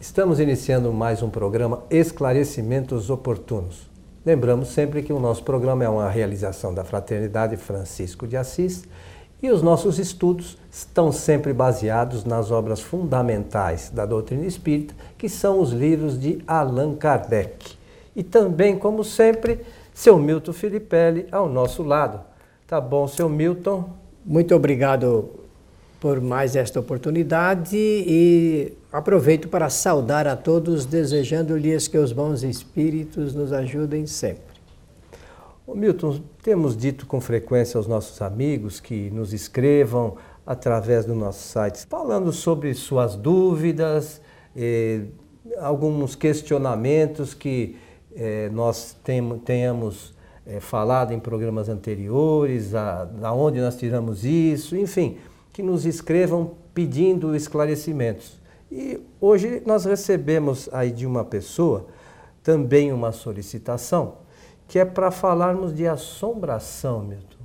Estamos iniciando mais um programa Esclarecimentos Oportunos. Lembramos sempre que o nosso programa é uma realização da Fraternidade Francisco de Assis e os nossos estudos estão sempre baseados nas obras fundamentais da doutrina espírita, que são os livros de Allan Kardec. E também, como sempre, seu Milton Filipelli ao nosso lado. Tá bom, seu Milton? Muito obrigado por mais esta oportunidade e aproveito para saudar a todos, desejando-lhes que os bons espíritos nos ajudem sempre. Ô Milton, temos dito com frequência aos nossos amigos que nos escrevam através do nosso site, falando sobre suas dúvidas, eh, alguns questionamentos que eh, nós tem, tenhamos eh, falado em programas anteriores, a, da onde nós tiramos isso, enfim, que nos escrevam pedindo esclarecimentos. E hoje nós recebemos aí de uma pessoa também uma solicitação que é para falarmos de assombração, Milton.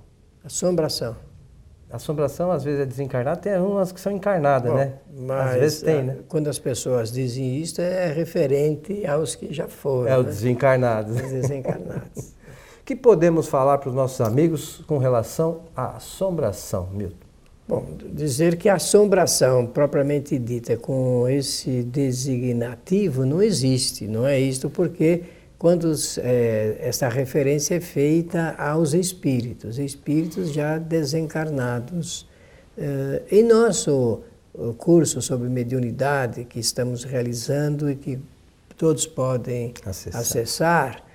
Assombração. Assombração às vezes é desencarnada, tem umas que são encarnadas, Bom, né? Mas às vezes tem, né? Quando as pessoas dizem isso é referente aos que já foram. É os né? desencarnados. Os desencarnados. que podemos falar para os nossos amigos com relação à assombração, Milton? Bom, dizer que assombração propriamente dita com esse designativo não existe, não é isto porque quando é, essa referência é feita aos espíritos, espíritos já desencarnados. É, em nosso curso sobre mediunidade que estamos realizando e que todos podem acessar, acessar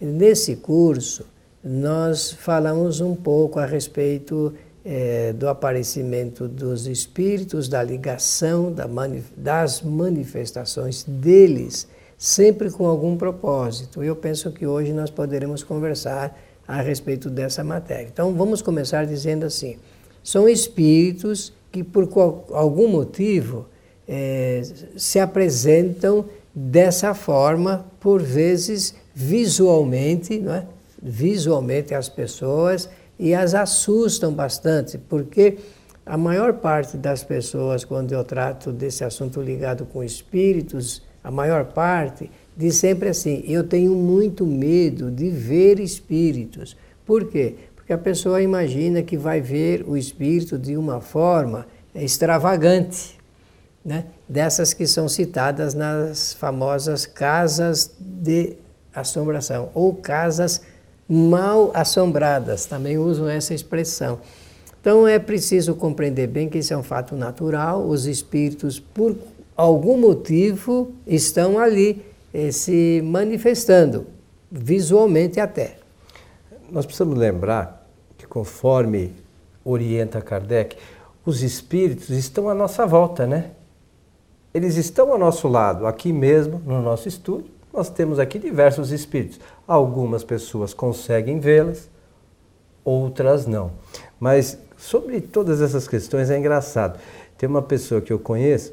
nesse curso nós falamos um pouco a respeito é, do aparecimento dos espíritos, da ligação da mani das manifestações deles sempre com algum propósito. Eu penso que hoje nós poderemos conversar a respeito dessa matéria. Então vamos começar dizendo assim: são espíritos que por qual, algum motivo é, se apresentam dessa forma, por vezes visualmente, não é? visualmente as pessoas e as assustam bastante, porque a maior parte das pessoas, quando eu trato desse assunto ligado com espíritos, a maior parte, diz sempre assim: eu tenho muito medo de ver espíritos. Por quê? Porque a pessoa imagina que vai ver o espírito de uma forma extravagante, né? dessas que são citadas nas famosas casas de assombração ou casas mal assombradas, também usam essa expressão. Então é preciso compreender bem que isso é um fato natural, os espíritos, por algum motivo estão ali eh, se manifestando, visualmente até. Nós precisamos lembrar que, conforme orienta Kardec, os espíritos estão à nossa volta, né? Eles estão ao nosso lado, aqui mesmo, no nosso estúdio. Nós temos aqui diversos espíritos. Algumas pessoas conseguem vê-las, outras não. Mas sobre todas essas questões é engraçado. Tem uma pessoa que eu conheço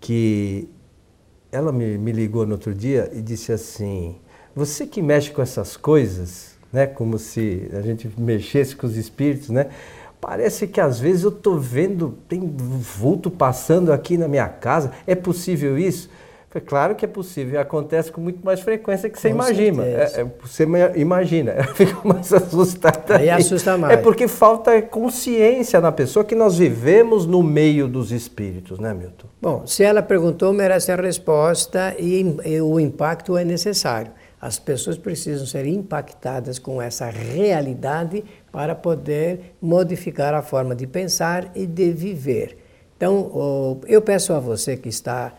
que ela me, me ligou no outro dia e disse assim: Você que mexe com essas coisas, né, como se a gente mexesse com os espíritos, né? Parece que às vezes eu estou vendo, tem vulto passando aqui na minha casa. É possível isso? É claro que é possível, e acontece com muito mais frequência que você com imagina. É, é, você imagina, fica mais assustada. Aí, aí assusta mais. É porque falta consciência na pessoa que nós vivemos no meio dos espíritos, né, Milton? Bom, se ela perguntou, merece a resposta e, e o impacto é necessário. As pessoas precisam ser impactadas com essa realidade para poder modificar a forma de pensar e de viver. Então, eu peço a você que está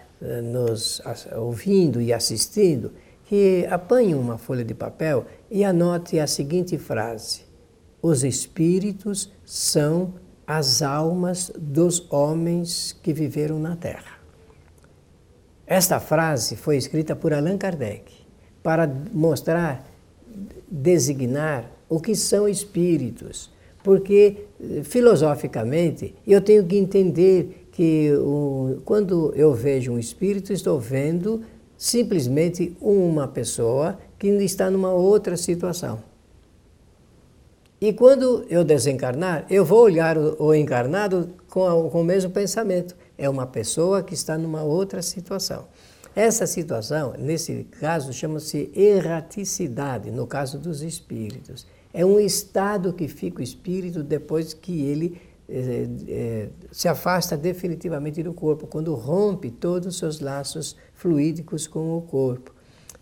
nos ouvindo e assistindo, que apanhe uma folha de papel e anote a seguinte frase: Os espíritos são as almas dos homens que viveram na Terra. Esta frase foi escrita por Allan Kardec para mostrar, designar o que são espíritos, porque eh, filosoficamente eu tenho que entender que o, quando eu vejo um espírito, estou vendo simplesmente uma pessoa que está numa outra situação. E quando eu desencarnar, eu vou olhar o, encarnado com, a, com o mesmo pensamento. é uma pessoa que está numa outra situação. Essa situação, nesse caso, chama-se erraticidade, no caso dos espíritos. É um estado que fica o espírito depois que ele é, é, se afasta definitivamente do corpo, quando rompe todos os seus laços fluídicos com o corpo.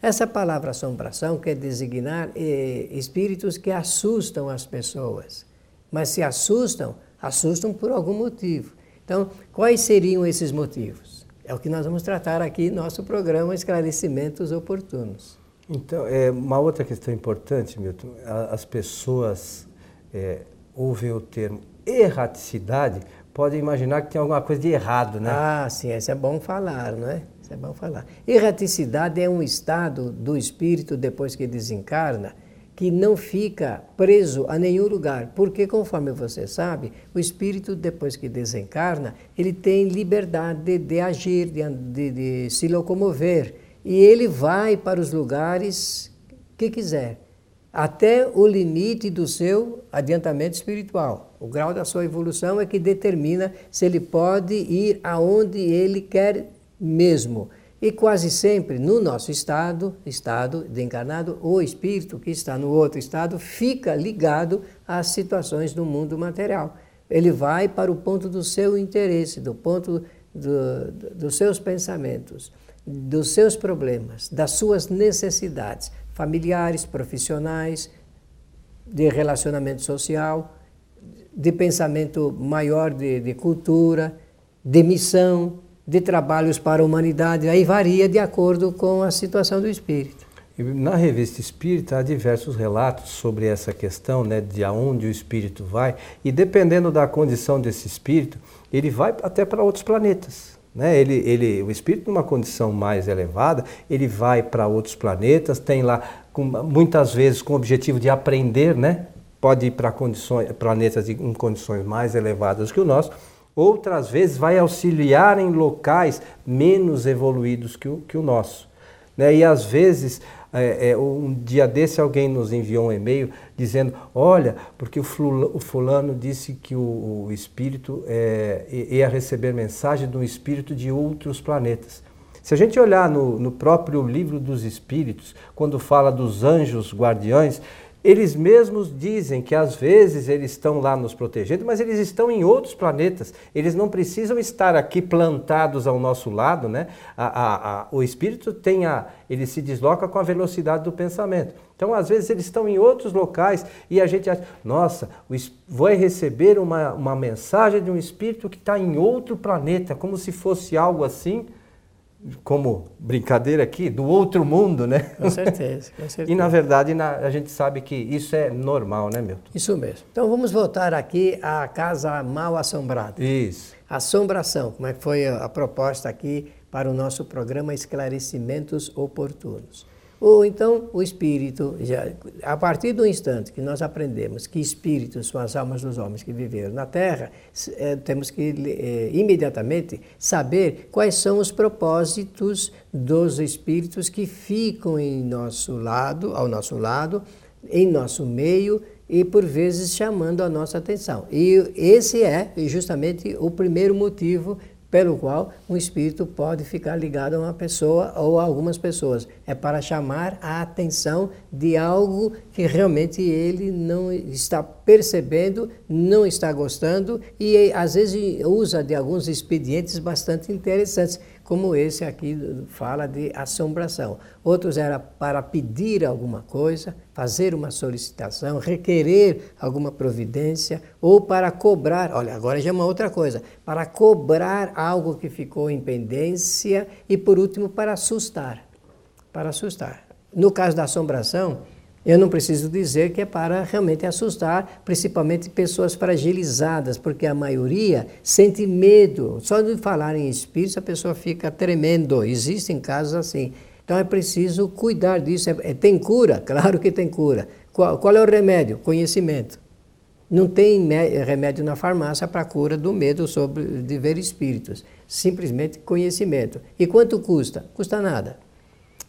Essa palavra assombração quer designar é, espíritos que assustam as pessoas. Mas se assustam, assustam por algum motivo. Então, quais seriam esses motivos? É o que nós vamos tratar aqui no nosso programa Esclarecimentos Oportunos. Então, é uma outra questão importante, Milton. As pessoas é, ouvem o termo erraticidade, podem imaginar que tem alguma coisa de errado, né? Ah, sim, isso é bom falar, não é? Isso é bom falar. Erraticidade é um estado do espírito depois que desencarna que não fica preso a nenhum lugar, porque conforme você sabe, o espírito depois que desencarna, ele tem liberdade de, de agir, de, de, de se locomover e ele vai para os lugares que quiser, até o limite do seu adiantamento espiritual. O grau da sua evolução é que determina se ele pode ir aonde ele quer mesmo. E quase sempre no nosso estado, estado de encarnado, o espírito que está no outro estado fica ligado às situações do mundo material. Ele vai para o ponto do seu interesse, do ponto do, dos seus pensamentos dos seus problemas, das suas necessidades familiares, profissionais, de relacionamento social, de pensamento maior de, de cultura, de missão, de trabalhos para a humanidade. Aí varia de acordo com a situação do espírito. Na revista Espírita há diversos relatos sobre essa questão, né, de aonde o espírito vai, e dependendo da condição desse espírito, ele vai até para outros planetas. Né? Ele, ele, o espírito, numa condição mais elevada, ele vai para outros planetas, tem lá, com, muitas vezes, com o objetivo de aprender, né? pode ir para planetas em condições mais elevadas que o nosso, outras vezes vai auxiliar em locais menos evoluídos que o, que o nosso. Né? E às vezes é, é, um dia desse alguém nos enviou um e-mail dizendo, olha, porque o fulano, disse que o, o espírito é, ia receber mensagem de um espírito de outros planetas. Se a gente olhar no, no próprio livro dos espíritos, quando fala dos anjos guardiães, eles mesmos dizem que às vezes eles estão lá nos protegendo, mas eles estão em outros planetas. Eles não precisam estar aqui plantados ao nosso lado, né? A, a, a, o espírito tem a, ele se desloca com a velocidade do pensamento. Então, às vezes eles estão em outros locais e a gente acha, nossa, vai receber uma, uma mensagem de um espírito que está em outro planeta, como se fosse algo assim como brincadeira aqui, do outro mundo, né? Com certeza, com certeza. E na verdade na, a gente sabe que isso é normal, né, Milton? Isso mesmo. Então vamos voltar aqui à casa mal assombrada. Isso. Assombração, como é que foi a, a proposta aqui para o nosso programa Esclarecimentos Oportunos. Ou então o espírito, já, a partir do instante que nós aprendemos que espíritos são as almas dos homens que viveram na Terra, é, temos que é, imediatamente saber quais são os propósitos dos espíritos que ficam em nosso lado, ao nosso lado, em nosso meio e por vezes chamando a nossa atenção. E esse é justamente o primeiro motivo pelo qual um espírito pode ficar ligado a uma pessoa ou a algumas pessoas. É para chamar a atenção de algo que realmente ele não está percebendo, não está gostando e às vezes usa de alguns expedientes bastante interessantes como esse aqui fala de assombração. Outros era para pedir alguma coisa, fazer uma solicitação, requerer alguma providência ou para cobrar. Olha, agora já é uma outra coisa, para cobrar algo que ficou em pendência e por último para assustar. Para assustar. No caso da assombração, eu não preciso dizer que é para realmente assustar, principalmente pessoas fragilizadas, porque a maioria sente medo. Só de falar em espíritos a pessoa fica tremendo. Existem casos assim. Então é preciso cuidar disso. É, é, tem cura? Claro que tem cura. Qual, qual é o remédio? Conhecimento. Não tem remédio na farmácia para a cura do medo sobre de ver espíritos. Simplesmente conhecimento. E quanto custa? Custa nada.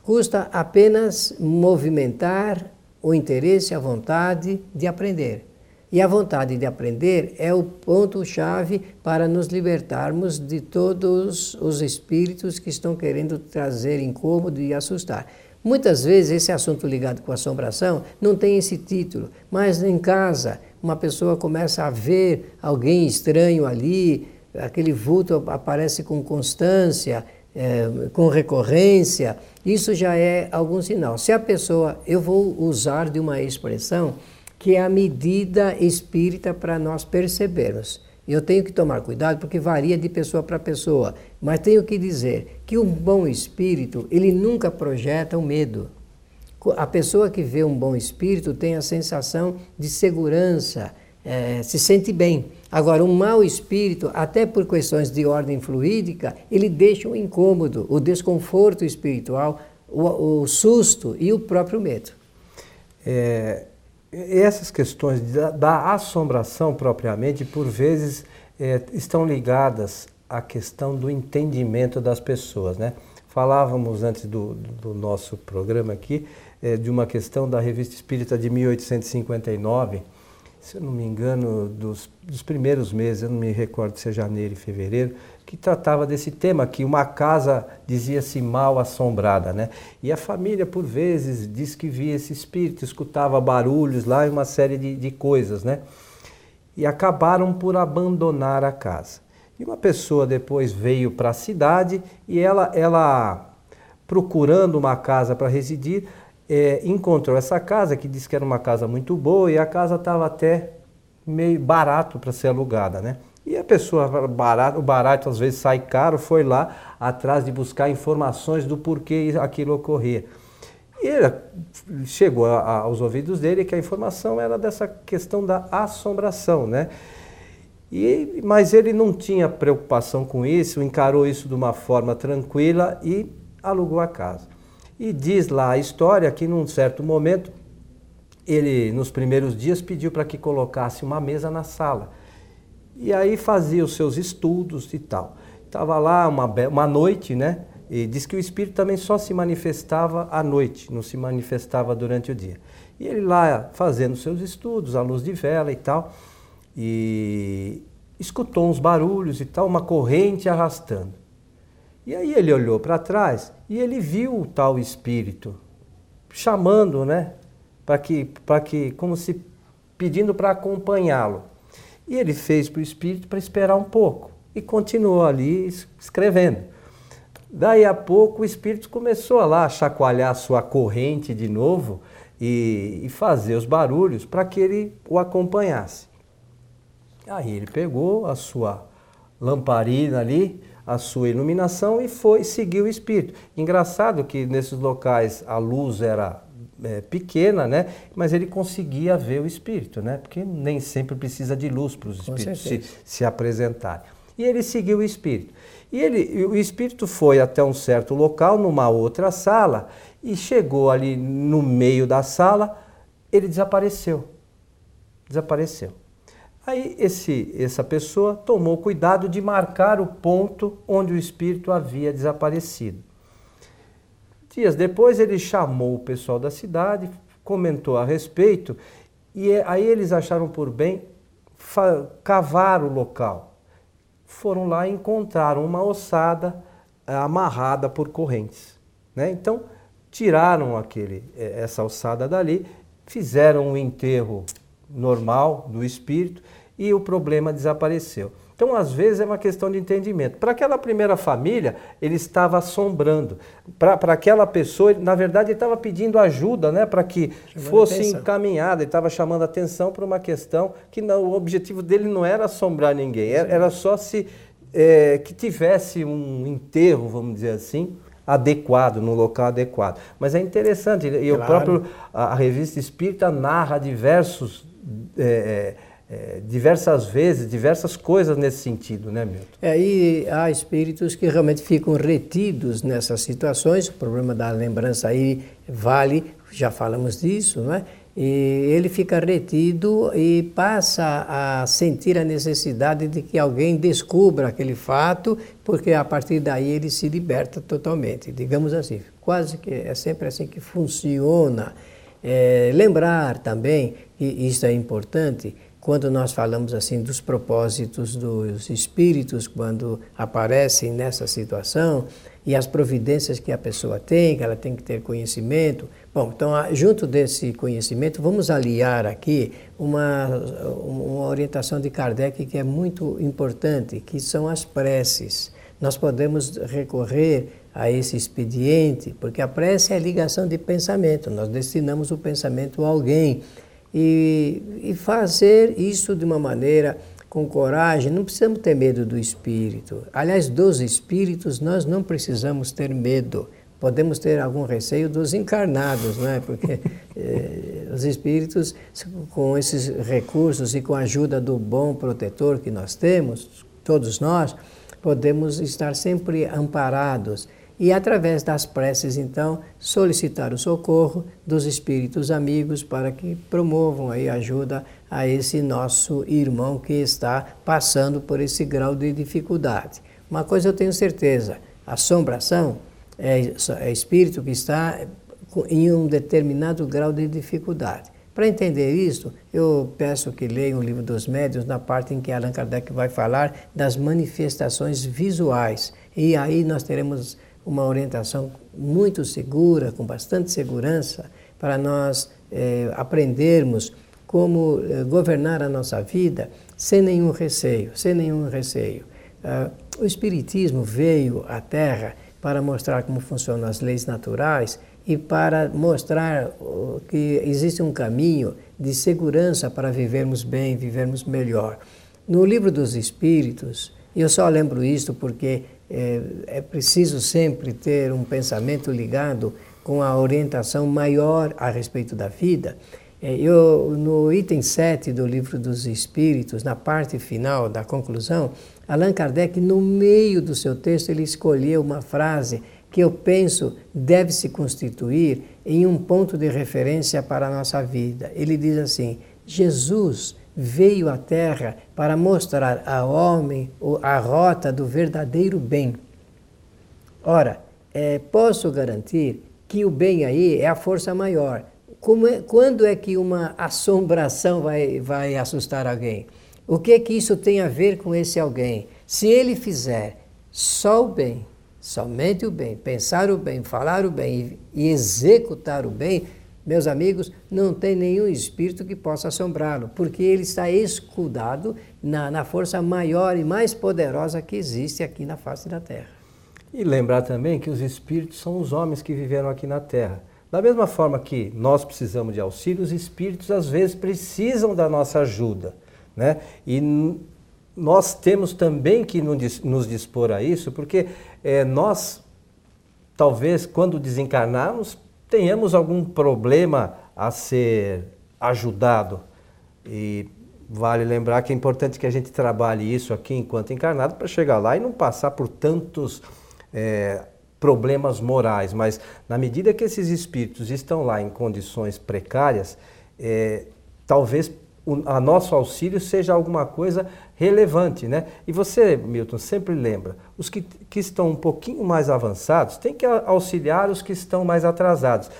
Custa apenas movimentar o interesse, a vontade de aprender. E a vontade de aprender é o ponto-chave para nos libertarmos de todos os espíritos que estão querendo trazer incômodo e assustar. Muitas vezes esse assunto ligado com assombração não tem esse título, mas em casa uma pessoa começa a ver alguém estranho ali, aquele vulto aparece com constância, é, com recorrência, isso já é algum sinal. Se a pessoa, eu vou usar de uma expressão que é a medida espírita para nós percebermos. Eu tenho que tomar cuidado porque varia de pessoa para pessoa, mas tenho que dizer que um bom espírito, ele nunca projeta o medo. A pessoa que vê um bom espírito tem a sensação de segurança, é, se sente bem. Agora, um mau espírito, até por questões de ordem fluídica, ele deixa o incômodo, o desconforto espiritual, o, o susto e o próprio medo. É, essas questões da, da, assombração propriamente, por vezes, é, estão ligadas à questão do entendimento das pessoas. Né? Falávamos antes do, do nosso programa aqui é, de uma questão da Revista Espírita de 1859 se eu não me engano, dos, dos, primeiros meses, eu não me recordo se é janeiro e fevereiro, que tratava desse tema, que uma casa dizia-se mal assombrada, né? E a família, por vezes, diz que via esse espírito, escutava barulhos lá e uma série de, de coisas, né? E acabaram por abandonar a casa. E uma pessoa depois veio para a cidade e ela, ela procurando uma casa para residir, é, encontrou essa casa, que disse que era uma casa muito boa, e a casa estava até meio barato para ser alugada, né? E a pessoa, barato, o barato às vezes sai caro, foi lá atrás de buscar informações do porquê aquilo ocorria. E ele chegou a, a, aos ouvidos dele que a informação era dessa questão da assombração, né? E, mas ele não tinha preocupação com isso, encarou isso de uma forma tranquila e alugou a casa. E diz lá a história que num certo momento ele, nos primeiros dias, pediu para que colocasse uma mesa na sala. E aí fazia os seus estudos e tal. Estava lá uma, uma noite, né? E diz que o espírito também só se manifestava à noite, não se manifestava durante o dia. E ele lá fazendo seus estudos, à luz de vela e tal, e escutou uns barulhos e tal, uma corrente arrastando. E aí ele olhou para trás e ele viu o tal espírito chamando, né? Para que, para que, como se pedindo para acompanhá-lo. E ele fez para o espírito para esperar um pouco e continuou ali escrevendo. Daí a pouco o espírito começou a lá chacoalhar a sua corrente de novo e, e fazer os barulhos para que ele o acompanhasse. Aí ele pegou a sua lamparina ali, a sua iluminação e foi seguir o espírito. Engraçado que nesses locais a luz era é, pequena, né? Mas ele conseguia ver o espírito, né? Porque nem sempre precisa de luz para os espíritos se, se apresentarem. E ele seguiu o espírito. E ele, o espírito foi até um certo local, numa outra sala, e chegou ali no meio da sala, ele desapareceu. Desapareceu. Aí esse, essa pessoa tomou cuidado de marcar o ponto onde o espírito havia desaparecido. Dias depois ele chamou o pessoal da cidade, comentou a respeito, e é, aí eles acharam por bem cavar o local. Foram lá e encontraram uma ossada eh, amarrada por correntes. Né? Então tiraram aquele, eh, essa ossada dali, fizeram um enterro normal do espírito e o problema desapareceu. Então, às vezes, é uma questão de entendimento. Para aquela primeira família, ele estava assombrando. Para aquela pessoa, na verdade, ele estava pedindo ajuda né, para que chamando fosse atenção. encaminhada. Ele estava chamando atenção para uma questão que não, o objetivo dele não era assombrar ninguém, era, era só se é, que tivesse um enterro, vamos dizer assim, adequado, no local adequado. Mas é interessante, e claro. o próprio, a, a revista Espírita narra diversos. É, é, diversas vezes, diversas coisas nesse sentido, né, Milton? É, e há espíritos que realmente ficam retidos nessas situações, o problema da lembrança aí vale, já falamos disso, não é? E ele fica retido e passa a sentir a necessidade de que alguém descubra aquele fato, porque a partir daí ele se liberta totalmente, digamos assim. Quase que é sempre assim que funciona. É, lembrar também, e isso é importante, quando nós falamos assim dos propósitos dos espíritos quando aparecem nessa situação e as providências que a pessoa tem, que ela tem que ter conhecimento. Bom, então, junto desse conhecimento, vamos aliar aqui uma, uma orientação de Kardec que é muito importante, que são as preces. Nós podemos recorrer a esse expediente, porque a prece é a ligação de pensamento, nós destinamos o pensamento a alguém e, e fazer isso de uma maneira com coragem, não precisamos ter medo do espírito. Aliás, dos espíritos nós não precisamos ter medo. Podemos ter algum receio dos encarnados, né? porque eh, os espíritos, com esses recursos e com a ajuda do bom protetor que nós temos, todos nós, podemos estar sempre amparados e, através das preces, então, solicitar o socorro dos espíritos amigos para que promovam aí ajuda a esse nosso irmão que está passando por esse grau de dificuldade. Uma coisa eu tenho certeza: assombração é, é espírito que está em um determinado grau de dificuldade. Para entender isso, eu peço que leiam o livro dos médios na parte em que Allan Kardec vai falar das manifestações visuais. E aí nós teremos uma orientação muito segura, com bastante segurança, para nós eh, aprendermos como eh, governar a nossa vida sem nenhum receio, sem nenhum receio. Uh, o Espiritismo veio à Terra para mostrar como funcionam as leis naturais e para mostrar que existe um caminho de segurança para vivermos bem, vivermos melhor. No livro dos Espíritos, eu só lembro isto porque é, é preciso sempre ter um pensamento ligado com a orientação maior a respeito da vida. É, eu, no item 7 do Livro dos Espíritos, na parte final da conclusão, Allan Kardec, no meio do seu texto, ele escolheu uma frase que eu penso deve se constituir em um ponto de referência para a nossa vida. Ele diz assim: Jesus veio à Terra para mostrar ao homem a rota do verdadeiro bem. Ora, é, posso garantir que o bem aí é a força maior. É, quando é que uma assombração vai, vai assustar alguém? O que é que isso tem a ver com esse alguém? Se ele fizer só o bem, somente o bem, pensar o bem, falar o bem e, e executar o bem, meus amigos, não tem nenhum espírito que possa assombrá-lo, porque ele está escudado na, na força maior e mais poderosa que existe aqui na face da terra. E lembrar também que os espíritos são os homens que viveram aqui na terra. Da mesma forma que nós precisamos de auxílio, os espíritos às vezes precisam da nossa ajuda. Né? E nós temos também que nos dispor a isso, porque é, nós, talvez, quando desencarnarmos, tenhamos algum problema a ser ajudado. E vale lembrar que é importante que a gente trabalhe isso aqui enquanto encarnado para chegar lá e não passar por tantos é, problemas morais. Mas na medida que esses espíritos estão lá em condições precárias, é, talvez o a nosso auxílio seja alguma coisa relevante, né? E você, Milton, sempre lembra, os que, que estão um pouquinho mais avançados têm que auxiliar os que estão mais atrasados.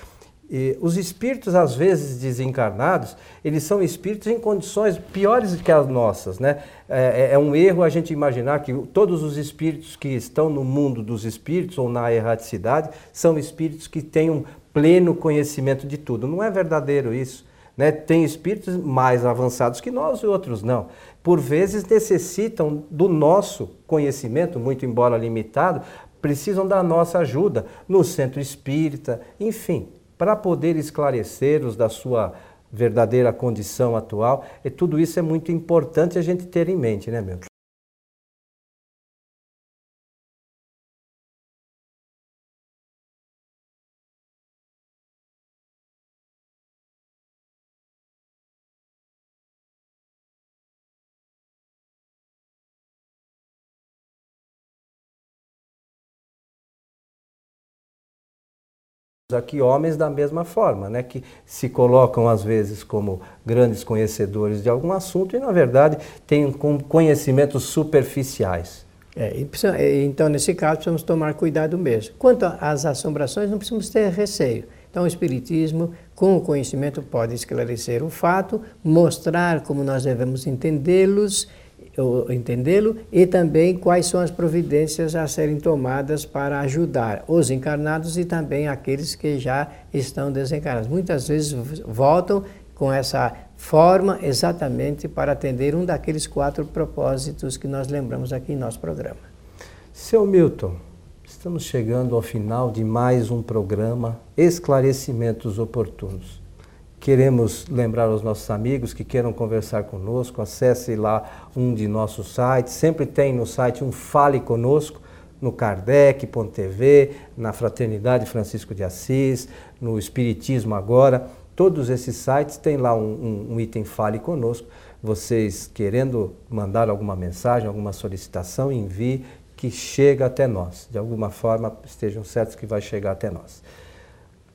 E os espíritos, às vezes desencarnados, eles são espíritos em condições piores que as nossas. Né? É, é, é, um erro a gente imaginar que todos os espíritos que estão no mundo dos espíritos ou na erraticidade são espíritos que têm um pleno conhecimento de tudo. Não é verdadeiro isso. Né? Tem espíritos mais avançados que nós e outros não. Por vezes necessitam do nosso conhecimento, muito embora limitado, precisam da nossa ajuda no centro espírita, enfim, para poder esclarecer-os da sua verdadeira condição atual. E tudo isso é muito importante a gente ter em mente, né, meu? Aqui homens da mesma forma, né, que se colocam às vezes como grandes conhecedores de algum assunto e na verdade têm conhecimentos superficiais. É, então, nesse caso, precisamos tomar cuidado mesmo. Quanto às assombrações, não precisamos ter receio. Então, o Espiritismo, com o conhecimento, pode esclarecer o fato, mostrar como nós devemos entendê-los entendê-lo e também quais são as providências a serem tomadas para ajudar os encarnados e também aqueles que já estão desencarnados. Muitas vezes voltam com essa forma exatamente para atender um daqueles quatro propósitos que nós lembramos aqui em nosso programa. Seu Milton, estamos chegando ao final de mais um programa Esclarecimentos Oportunos. Queremos lembrar aos nossos amigos que queiram conversar conosco, acesse lá um de nossos sites. Sempre tem no site um Fale Conosco, no Kardec.tv, na Fraternidade Francisco de Assis, no Espiritismo Agora. Todos esses sites têm lá um, um, um item Fale Conosco. Vocês querendo mandar alguma mensagem, alguma solicitação, envie que chega até nós. De alguma forma, estejam certos que vai chegar até nós.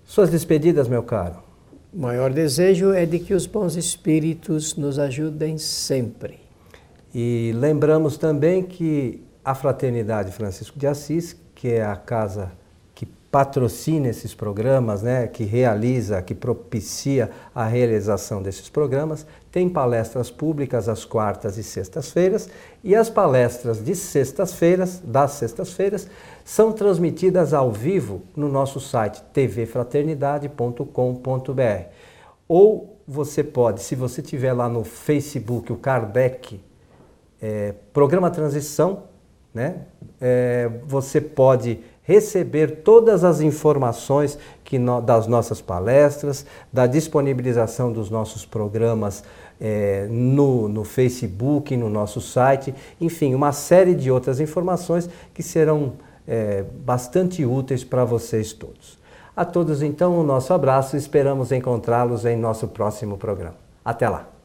Suas despedidas, meu caro. O maior desejo é de que os bons espíritos nos ajudem sempre. E lembramos também que a Fraternidade Francisco de Assis, que é a casa patrocina esses programas, né, que realiza, que propicia a realização desses programas, tem palestras públicas às quartas e sextas-feiras, e as palestras de sextas-feiras, das sextas-feiras, são transmitidas ao vivo no nosso site tvfraternidade.com.br. Ou você pode, se você tiver lá no Facebook o Kardec é, Programa Transição, né? É, você pode receber todas as informações que no, das nossas palestras, da disponibilização dos nossos programas é, no, no Facebook, no nosso site, enfim, uma série de outras informações que serão é, bastante úteis para vocês todos. A todos, então, o nosso abraço e esperamos encontrá-los em nosso próximo programa. Até lá!